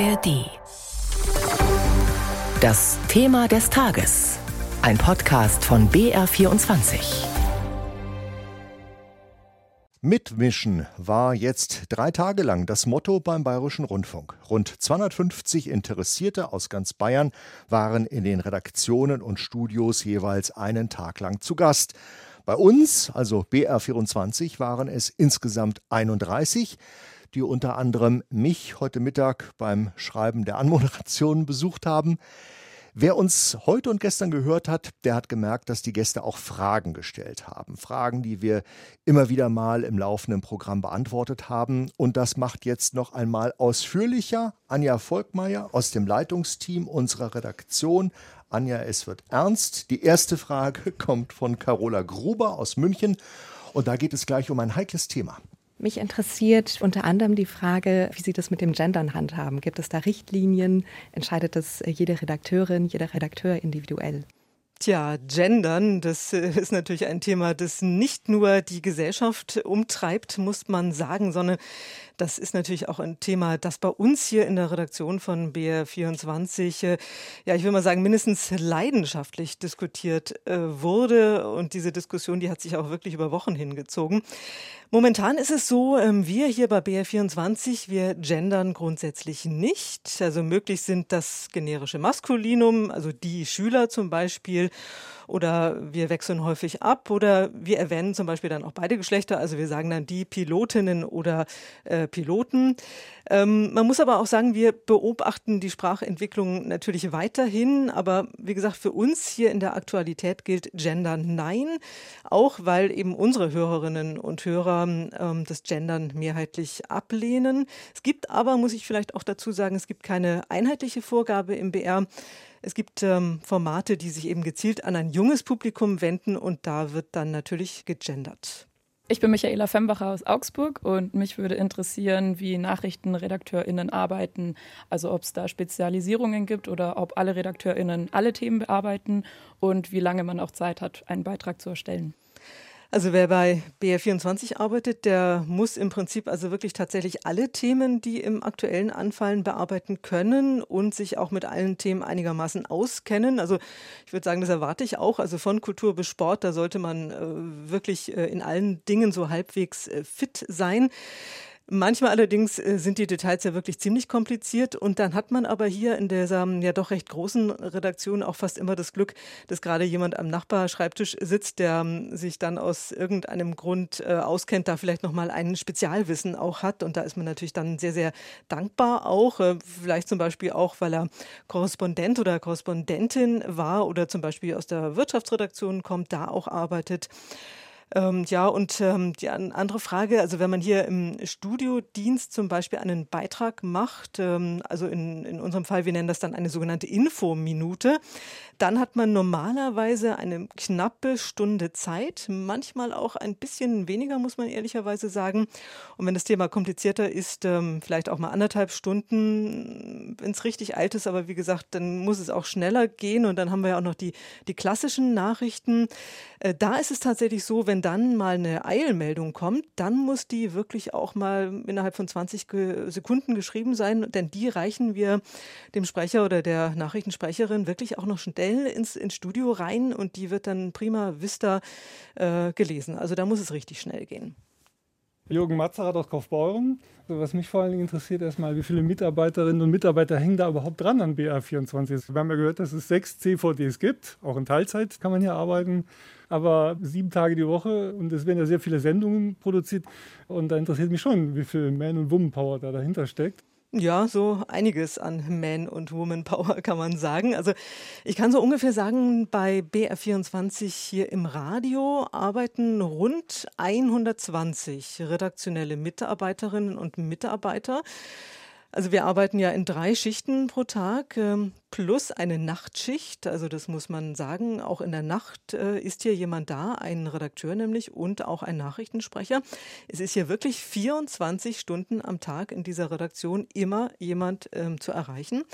ARD. Das Thema des Tages. Ein Podcast von BR24. Mitmischen war jetzt drei Tage lang das Motto beim Bayerischen Rundfunk. Rund 250 Interessierte aus ganz Bayern waren in den Redaktionen und Studios jeweils einen Tag lang zu Gast. Bei uns, also BR24, waren es insgesamt 31, die unter anderem mich heute Mittag beim Schreiben der Anmoderation besucht haben. Wer uns heute und gestern gehört hat, der hat gemerkt, dass die Gäste auch Fragen gestellt haben. Fragen, die wir immer wieder mal im laufenden Programm beantwortet haben. Und das macht jetzt noch einmal ausführlicher Anja Volkmeier aus dem Leitungsteam unserer Redaktion. Anja, es wird ernst. Die erste Frage kommt von Carola Gruber aus München. Und da geht es gleich um ein heikles Thema. Mich interessiert unter anderem die Frage, wie Sie das mit dem Gendern handhaben. Gibt es da Richtlinien? Entscheidet das jede Redakteurin, jeder Redakteur individuell? Tja, Gendern, das äh, ist natürlich ein Thema, das nicht nur die Gesellschaft umtreibt, muss man sagen, sondern das ist natürlich auch ein Thema, das bei uns hier in der Redaktion von BR24, äh, ja, ich will mal sagen, mindestens leidenschaftlich diskutiert äh, wurde. Und diese Diskussion, die hat sich auch wirklich über Wochen hingezogen. Momentan ist es so, ähm, wir hier bei BR24, wir gendern grundsätzlich nicht. Also möglich sind das generische Maskulinum, also die Schüler zum Beispiel oder wir wechseln häufig ab oder wir erwähnen zum Beispiel dann auch beide Geschlechter, also wir sagen dann die Pilotinnen oder äh, Piloten. Ähm, man muss aber auch sagen, wir beobachten die Sprachentwicklung natürlich weiterhin, aber wie gesagt, für uns hier in der Aktualität gilt Gender Nein, auch weil eben unsere Hörerinnen und Hörer ähm, das Gendern mehrheitlich ablehnen. Es gibt aber, muss ich vielleicht auch dazu sagen, es gibt keine einheitliche Vorgabe im BR. Es gibt ähm, Formate, die sich eben gezielt an ein junges Publikum wenden und da wird dann natürlich gegendert. Ich bin Michaela Fembacher aus Augsburg und mich würde interessieren, wie NachrichtenredakteurInnen arbeiten. Also ob es da Spezialisierungen gibt oder ob alle RedakteurInnen alle Themen bearbeiten und wie lange man auch Zeit hat, einen Beitrag zu erstellen. Also wer bei BR24 arbeitet, der muss im Prinzip also wirklich tatsächlich alle Themen, die im aktuellen anfallen, bearbeiten können und sich auch mit allen Themen einigermaßen auskennen. Also ich würde sagen, das erwarte ich auch. Also von Kultur bis Sport, da sollte man äh, wirklich äh, in allen Dingen so halbwegs äh, fit sein. Manchmal allerdings äh, sind die Details ja wirklich ziemlich kompliziert und dann hat man aber hier in dieser ja doch recht großen Redaktion auch fast immer das Glück, dass gerade jemand am Nachbarschreibtisch sitzt, der ähm, sich dann aus irgendeinem Grund äh, auskennt, da vielleicht nochmal ein Spezialwissen auch hat und da ist man natürlich dann sehr, sehr dankbar auch, äh, vielleicht zum Beispiel auch, weil er Korrespondent oder Korrespondentin war oder zum Beispiel aus der Wirtschaftsredaktion kommt, da auch arbeitet. Ähm, ja, und ähm, die andere Frage, also wenn man hier im Studiodienst zum Beispiel einen Beitrag macht, ähm, also in, in unserem Fall, wir nennen das dann eine sogenannte Infominute, dann hat man normalerweise eine knappe Stunde Zeit, manchmal auch ein bisschen weniger, muss man ehrlicherweise sagen. Und wenn das Thema komplizierter ist, ähm, vielleicht auch mal anderthalb Stunden, wenn es richtig alt ist, aber wie gesagt, dann muss es auch schneller gehen und dann haben wir ja auch noch die, die klassischen Nachrichten. Äh, da ist es tatsächlich so, wenn dann mal eine Eilmeldung kommt, dann muss die wirklich auch mal innerhalb von 20 Sekunden geschrieben sein, denn die reichen wir dem Sprecher oder der Nachrichtensprecherin wirklich auch noch schnell ins, ins Studio rein und die wird dann prima vista äh, gelesen. Also da muss es richtig schnell gehen. Jürgen Matzerat aus Kaufbeuren. Also was mich vor allen Dingen interessiert, erstmal, wie viele Mitarbeiterinnen und Mitarbeiter hängen da überhaupt dran an BR24? Wir haben ja gehört, dass es sechs CVDs gibt. Auch in Teilzeit kann man hier arbeiten. Aber sieben Tage die Woche und es werden ja sehr viele Sendungen produziert. Und da interessiert mich schon, wie viel Man- und Woman-Power da dahinter steckt. Ja, so einiges an Man- und Woman-Power kann man sagen. Also ich kann so ungefähr sagen, bei BR24 hier im Radio arbeiten rund 120 redaktionelle Mitarbeiterinnen und Mitarbeiter. Also wir arbeiten ja in drei Schichten pro Tag ähm, plus eine Nachtschicht. Also das muss man sagen. Auch in der Nacht äh, ist hier jemand da, ein Redakteur nämlich und auch ein Nachrichtensprecher. Es ist hier wirklich 24 Stunden am Tag in dieser Redaktion immer jemand ähm, zu erreichen.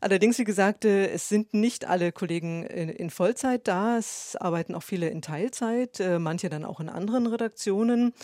Allerdings, wie gesagt, äh, es sind nicht alle Kollegen in, Vollzeit da. Es arbeiten auch viele in Teilzeit, äh, manche dann auch in anderen Redaktionen.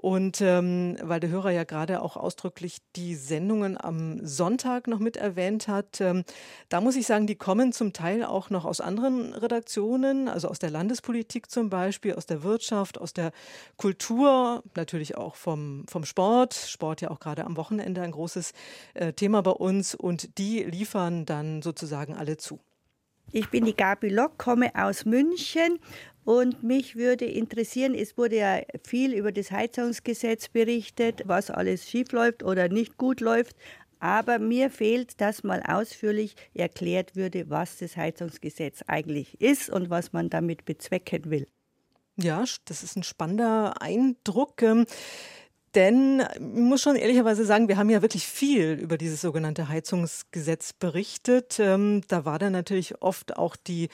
Und ähm, weil der Hörer ja gerade auch ausdrücklich die Sendungen am Sonntag noch mit erwähnt hat, ähm, da muss ich sagen, die kommen zum Teil auch noch aus anderen Redaktionen, also aus der Landespolitik zum Beispiel, aus der Wirtschaft, aus der Kultur, natürlich auch vom, vom Sport. Sport ja auch gerade am Wochenende ein großes äh, Thema bei uns und die liefern dann sozusagen alle zu. Ich bin die Gabi Lock, komme aus München und mich würde interessieren, es wurde ja viel über das Heizungsgesetz berichtet, was alles schief läuft oder nicht gut läuft. Aber mir fehlt, dass mal ausführlich erklärt würde, was das Heizungsgesetz eigentlich ist und was man damit bezwecken will. Ja, das ist ein spannender Eindruck. Denn ich muss schon ehrlicherweise sagen, wir haben ja wirklich viel über dieses sogenannte Heizungsgesetz berichtet. Ähm, da war dann natürlich oft auch die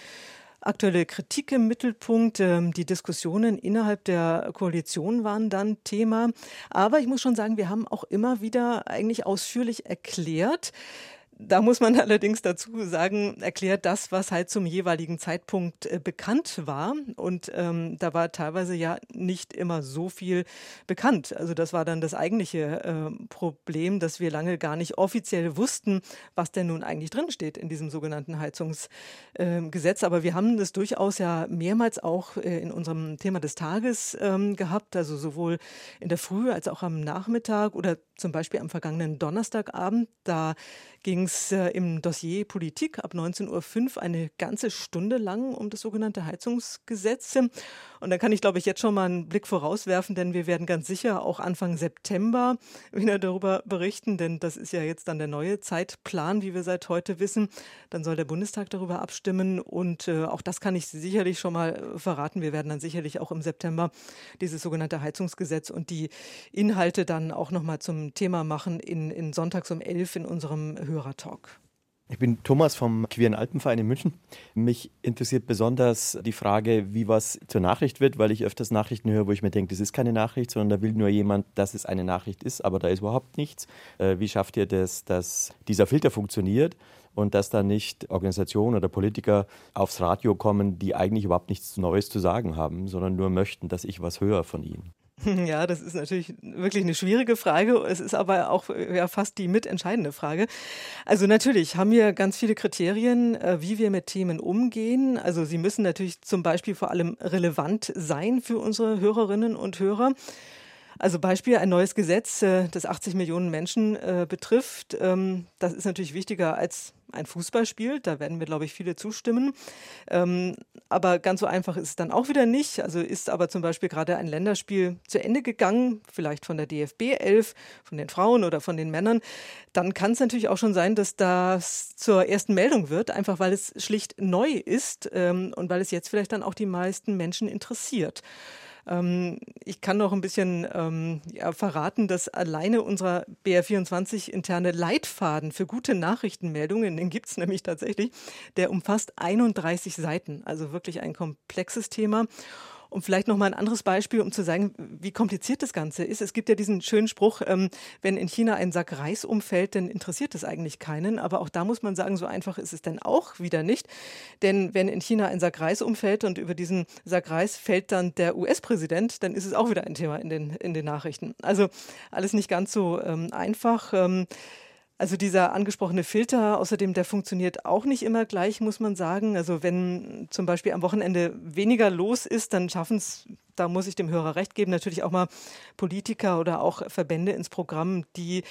aktuelle Kritik im Mittelpunkt. Ähm, die Diskussionen innerhalb der Koalition waren dann Thema. Aber ich muss schon sagen, wir haben auch immer wieder eigentlich ausführlich erklärt, da muss man allerdings dazu sagen, erklärt das, was halt zum jeweiligen Zeitpunkt äh, bekannt war. Und ähm, da war teilweise ja nicht immer so viel bekannt. Also das war dann das eigentliche äh, Problem, dass wir lange gar nicht offiziell wussten, was denn nun eigentlich drinsteht in diesem sogenannten Heizungsgesetz. Ähm, Aber wir haben das durchaus ja mehrmals auch äh, in unserem Thema des Tages ähm, gehabt. Also sowohl in der Früh als auch am Nachmittag oder zum Beispiel am vergangenen Donnerstagabend. Da ging es äh, im Dossier Politik ab 19.05 Uhr eine ganze Stunde lang um das sogenannte Heizungsgesetz. Und da kann ich, glaube ich, jetzt schon mal einen Blick vorauswerfen, denn wir werden ganz sicher auch Anfang September wieder darüber berichten, denn das ist ja jetzt dann der neue Zeitplan, wie wir seit heute wissen. Dann soll der Bundestag darüber abstimmen und äh, auch das kann ich sicherlich schon mal äh, verraten. Wir werden dann sicherlich auch im September dieses sogenannte Heizungsgesetz und die Inhalte dann auch nochmal zum Thema machen in, in Sonntags um 11 in unserem Hörertalk. Ich bin Thomas vom Queeren Alpenverein in München. Mich interessiert besonders die Frage, wie was zur Nachricht wird, weil ich öfters Nachrichten höre, wo ich mir denke, das ist keine Nachricht, sondern da will nur jemand, dass es eine Nachricht ist, aber da ist überhaupt nichts. Äh, wie schafft ihr das, dass dieser Filter funktioniert und dass da nicht Organisationen oder Politiker aufs Radio kommen, die eigentlich überhaupt nichts Neues zu sagen haben, sondern nur möchten, dass ich was höre von ihnen? Ja, das ist natürlich wirklich eine schwierige Frage. Es ist aber auch ja, fast die mitentscheidende Frage. Also natürlich haben wir ganz viele Kriterien, äh, wie wir mit Themen umgehen. Also sie müssen natürlich zum Beispiel vor allem relevant sein für unsere Hörerinnen und Hörer. Also Beispiel ein neues Gesetz, äh, das 80 Millionen Menschen äh, betrifft. Ähm, das ist natürlich wichtiger als ein Fußballspiel. Da werden wir, glaube ich, viele zustimmen. Ähm, aber ganz so einfach ist es dann auch wieder nicht. Also ist aber zum Beispiel gerade ein Länderspiel zu Ende gegangen, vielleicht von der DFB 11, von den Frauen oder von den Männern, dann kann es natürlich auch schon sein, dass das zur ersten Meldung wird, einfach weil es schlicht neu ist ähm, und weil es jetzt vielleicht dann auch die meisten Menschen interessiert. Ähm, ich kann noch ein bisschen ähm, ja, verraten, dass alleine unserer BR24 interne Leitfaden für gute Nachrichtenmeldungen, den gibt es nämlich tatsächlich, der umfasst 31 Seiten, also wirklich ein komplexes Thema. Und vielleicht noch mal ein anderes Beispiel, um zu sagen, wie kompliziert das Ganze ist. Es gibt ja diesen schönen Spruch, ähm, wenn in China ein Sack Reis umfällt, dann interessiert es eigentlich keinen. Aber auch da muss man sagen, so einfach ist es dann auch wieder nicht. Denn wenn in China ein Sack Reis umfällt und über diesen Sack Reis fällt dann der US-Präsident, dann ist es auch wieder ein Thema in den, in den Nachrichten. Also alles nicht ganz so ähm, einfach. Ähm, also dieser angesprochene Filter, außerdem, der funktioniert auch nicht immer gleich, muss man sagen. Also wenn zum Beispiel am Wochenende weniger los ist, dann schaffen es, da muss ich dem Hörer recht geben, natürlich auch mal Politiker oder auch Verbände ins Programm, die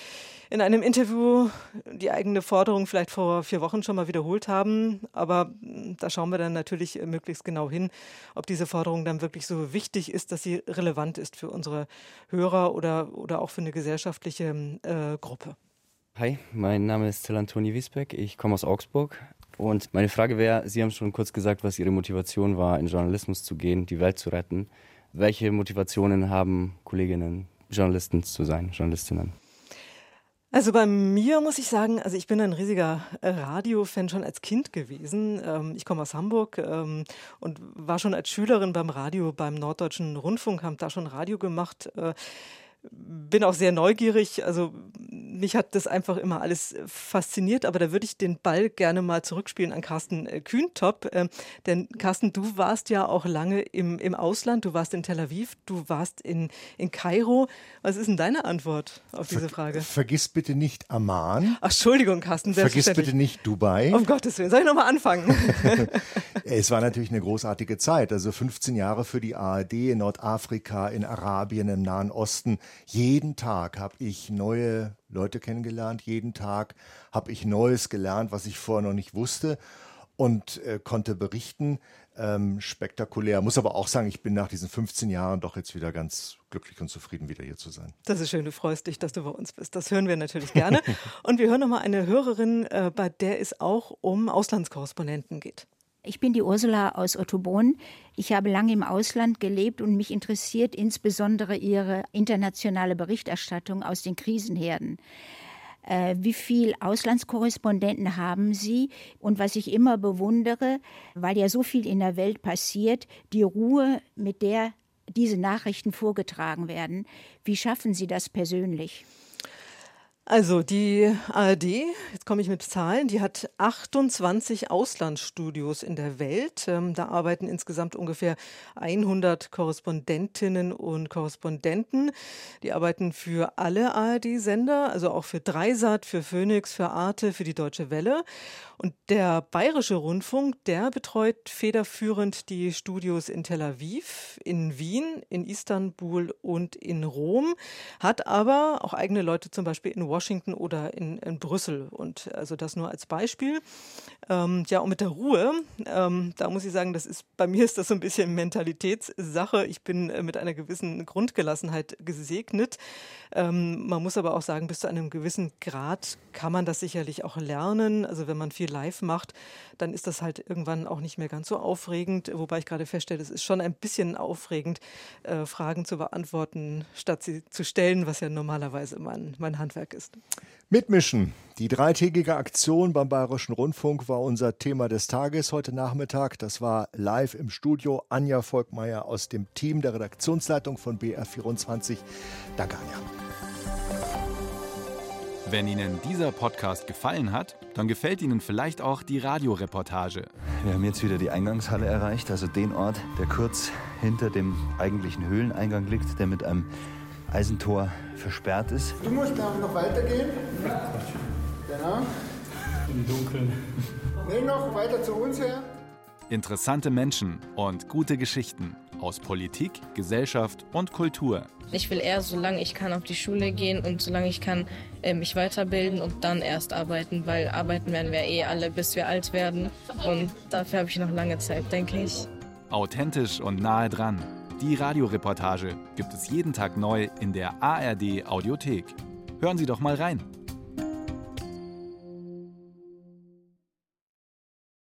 in einem Interview die eigene Forderung vielleicht vor vier Wochen schon mal wiederholt haben. Aber da schauen wir dann natürlich möglichst genau hin, ob diese Forderung dann wirklich so wichtig ist, dass sie relevant ist für unsere Hörer oder, oder auch für eine gesellschaftliche äh, Gruppe. Hi, mein Name ist Till Antoni Wiesbeck, ich komme aus Augsburg. Und meine Frage wäre, Sie haben schon kurz gesagt, was Ihre Motivation war, in Journalismus zu gehen, die Welt zu retten. Welche Motivationen haben Kolleginnen, Journalisten zu sein, Journalistinnen? Also bei mir muss ich sagen, also ich bin ein riesiger Radiofan schon als Kind gewesen. Ähm, ich komme aus Hamburg ähm, und war schon als Schülerin beim Radio, beim Norddeutschen Rundfunk, habe da schon Radio gemacht. Bin auch sehr neugierig. Also mich hat das einfach immer alles fasziniert, aber da würde ich den Ball gerne mal zurückspielen an Carsten äh, Kühntop. Ähm, denn Carsten, du warst ja auch lange im, im Ausland, du warst in Tel Aviv, du warst in, in Kairo. Was ist denn deine Antwort auf diese Frage? vergiss bitte nicht Amman. Ach, Entschuldigung, Carsten. Vergiss bitte nicht Dubai. Um Gottes Willen, soll ich nochmal anfangen? es war natürlich eine großartige Zeit. Also 15 Jahre für die ARD in Nordafrika, in Arabien, im Nahen Osten. Jeden Tag habe ich neue Leute kennengelernt. Jeden Tag habe ich Neues gelernt, was ich vorher noch nicht wusste und äh, konnte berichten. Ähm, spektakulär. Muss aber auch sagen, ich bin nach diesen 15 Jahren doch jetzt wieder ganz glücklich und zufrieden, wieder hier zu sein. Das ist schön, du freust dich, dass du bei uns bist. Das hören wir natürlich gerne. und wir hören nochmal eine Hörerin, äh, bei der es auch um Auslandskorrespondenten geht. Ich bin die Ursula aus Ottobon. Ich habe lange im Ausland gelebt und mich interessiert insbesondere Ihre internationale Berichterstattung aus den Krisenherden. Äh, wie viel Auslandskorrespondenten haben Sie? Und was ich immer bewundere, weil ja so viel in der Welt passiert, die Ruhe, mit der diese Nachrichten vorgetragen werden. Wie schaffen Sie das persönlich? Also die ARD, jetzt komme ich mit Zahlen, die hat 28 Auslandsstudios in der Welt. Ähm, da arbeiten insgesamt ungefähr 100 Korrespondentinnen und Korrespondenten. Die arbeiten für alle ARD-Sender, also auch für Dreisat, für Phoenix, für Arte, für die Deutsche Welle. Und der Bayerische Rundfunk, der betreut federführend die Studios in Tel Aviv, in Wien, in Istanbul und in Rom, hat aber auch eigene Leute zum Beispiel in Washington oder in, in Brüssel. Und also das nur als Beispiel. Ähm, ja, und mit der Ruhe, ähm, da muss ich sagen, das ist bei mir ist das so ein bisschen Mentalitätssache. Ich bin äh, mit einer gewissen Grundgelassenheit gesegnet. Ähm, man muss aber auch sagen, bis zu einem gewissen Grad kann man das sicherlich auch lernen. Also wenn man viel live macht, dann ist das halt irgendwann auch nicht mehr ganz so aufregend. Wobei ich gerade feststelle, es ist schon ein bisschen aufregend, äh, Fragen zu beantworten, statt sie zu stellen, was ja normalerweise mein, mein Handwerk ist. Mitmischen. Die dreitägige Aktion beim Bayerischen Rundfunk war unser Thema des Tages heute Nachmittag. Das war live im Studio. Anja Volkmeier aus dem Team der Redaktionsleitung von BR24. Danke, Anja. Wenn Ihnen dieser Podcast gefallen hat, dann gefällt Ihnen vielleicht auch die Radioreportage. Wir haben jetzt wieder die Eingangshalle erreicht, also den Ort, der kurz hinter dem eigentlichen Höhleneingang liegt, der mit einem Eisentor versperrt ist. Du musst da noch weitergehen. Genau. Im Dunkeln. Nee, noch weiter zu uns her. Interessante Menschen und gute Geschichten aus Politik, Gesellschaft und Kultur. Ich will eher, solange ich kann, auf die Schule gehen und solange ich kann, äh, mich weiterbilden und dann erst arbeiten, weil arbeiten werden wir eh alle, bis wir alt werden. Und dafür habe ich noch lange Zeit, denke ich. Authentisch und nahe dran. Die Radioreportage gibt es jeden Tag neu in der ARD Audiothek. Hören Sie doch mal rein.